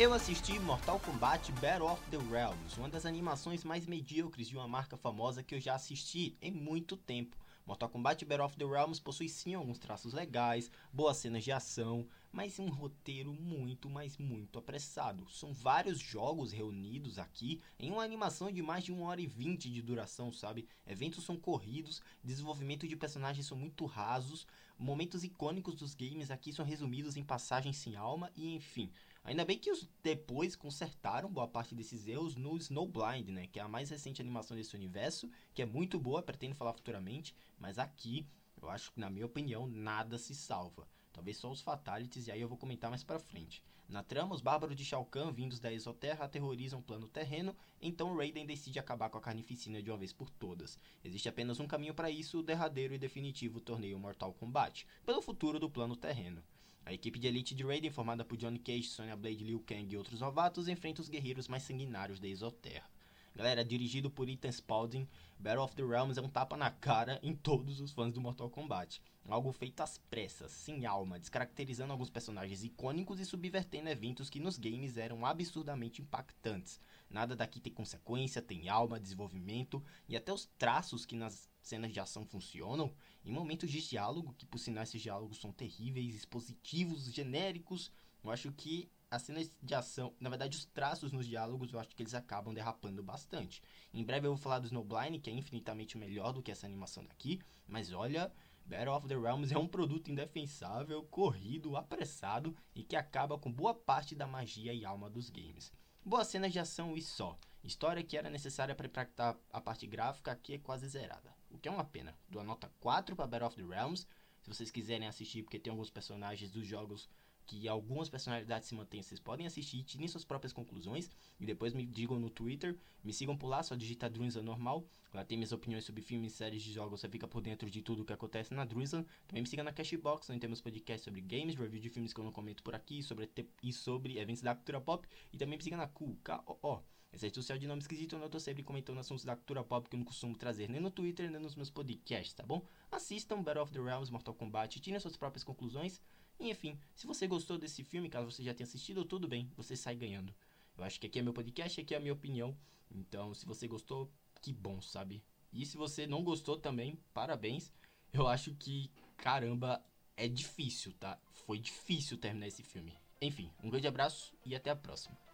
Eu assisti Mortal Kombat Battle of the Realms, uma das animações mais medíocres de uma marca famosa que eu já assisti em muito tempo. Mortal Kombat Battle of the Realms possui sim alguns traços legais, boas cenas de ação, mas um roteiro muito, mas muito apressado. São vários jogos reunidos aqui em uma animação de mais de 1 hora e 20 de duração, sabe? Eventos são corridos, desenvolvimento de personagens são muito rasos, momentos icônicos dos games aqui são resumidos em passagens sem alma e enfim. Ainda bem que os depois consertaram boa parte desses erros no Snowblind, né? Que é a mais recente animação desse universo, que é muito boa, pretendo falar futuramente, mas aqui eu acho que, na minha opinião, nada se salva. Talvez só os Fatalities, e aí eu vou comentar mais pra frente. Na trama, os bárbaros de Shao Kahn, vindos da Exoterra, aterrorizam o plano terreno, então Raiden decide acabar com a carnificina de uma vez por todas. Existe apenas um caminho para isso, o derradeiro e definitivo torneio Mortal Kombat, pelo futuro do plano terreno. A equipe de elite de Raiden, formada por Johnny Cage, Sonya Blade, Liu Kang e outros novatos, enfrenta os guerreiros mais sanguinários da Exoterra. Galera, dirigido por Ethan Spalding, Battle of the Realms é um tapa na cara em todos os fãs do Mortal Kombat. Algo feito às pressas, sem alma, descaracterizando alguns personagens icônicos e subvertendo eventos que nos games eram absurdamente impactantes. Nada daqui tem consequência, tem alma, desenvolvimento e até os traços que nas cenas de ação funcionam, em momentos de diálogo, que por sinal esses diálogos são terríveis, expositivos, genéricos, eu acho que as cenas de ação, na verdade os traços nos diálogos, eu acho que eles acabam derrapando bastante. Em breve eu vou falar do Snowblind, que é infinitamente melhor do que essa animação daqui, mas olha, Battle of the Realms é um produto indefensável, corrido, apressado e que acaba com boa parte da magia e alma dos games. Boas cenas de ação e só. História que era necessária para impactar a parte gráfica aqui é quase zerada. O que é uma pena. Dou a nota 4 para Battle of the Realms. Se vocês quiserem assistir, porque tem alguns personagens dos jogos que algumas personalidades se mantêm, vocês podem assistir, tirem suas próprias conclusões e depois me digam no Twitter, me sigam por lá, só digitar Druinza normal. Lá tem minhas opiniões sobre filmes, séries de jogos, você fica por dentro de tudo o que acontece na Druinza. Também me siga na Cashbox, onde temos podcasts sobre games, review de filmes que eu não comento por aqui sobre, e sobre eventos da cultura pop. E também me siga na Q, K-O-O. Essa social de nome esquisito, onde eu tô sempre comentando assuntos da cultura pop que eu não costumo trazer nem no Twitter, nem nos meus podcasts, tá bom? Assistam Battle of the Realms, Mortal Kombat, tirem suas próprias conclusões. Enfim, se você gostou desse filme, caso você já tenha assistido, tudo bem, você sai ganhando. Eu acho que aqui é meu podcast, aqui é a minha opinião. Então, se você gostou, que bom, sabe? E se você não gostou também, parabéns. Eu acho que, caramba, é difícil, tá? Foi difícil terminar esse filme. Enfim, um grande abraço e até a próxima.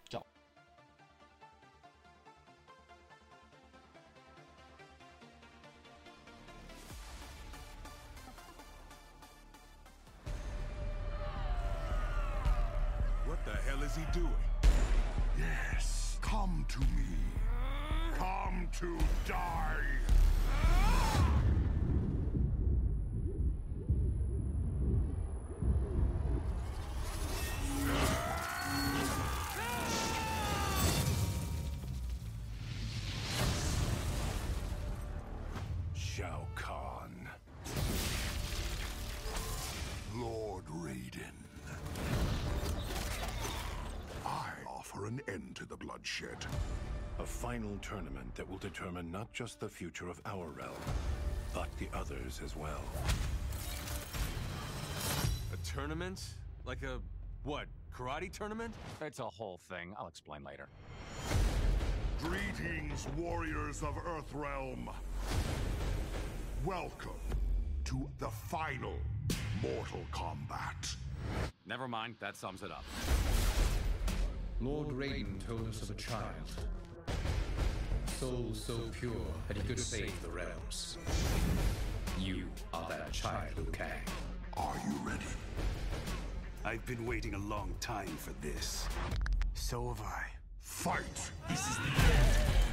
The hell is he doing? Yes, come to me. Come to die. Shao Kahn. An end to the bloodshed. A final tournament that will determine not just the future of our realm, but the others as well. A tournament? Like a, what, karate tournament? It's a whole thing. I'll explain later. Greetings, warriors of Earthrealm. Welcome to the final Mortal Kombat. Never mind, that sums it up. Lord Raiden told us of a child. A soul so pure that he could save the realms. You are that child, Liu Kang. Are you ready? I've been waiting a long time for this. So have I. Fight! This is the end.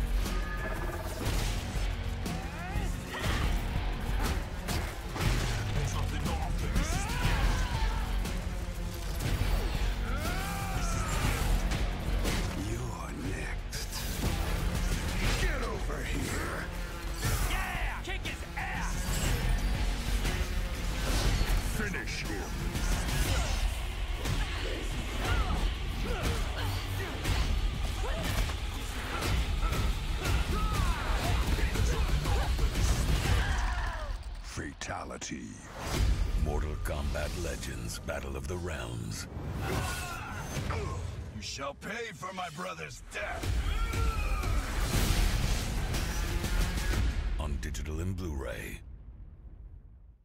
Fatality. Mortal Kombat Legends Battle of the Realms. You shall pay for my brother's death. On digital and Blu-ray.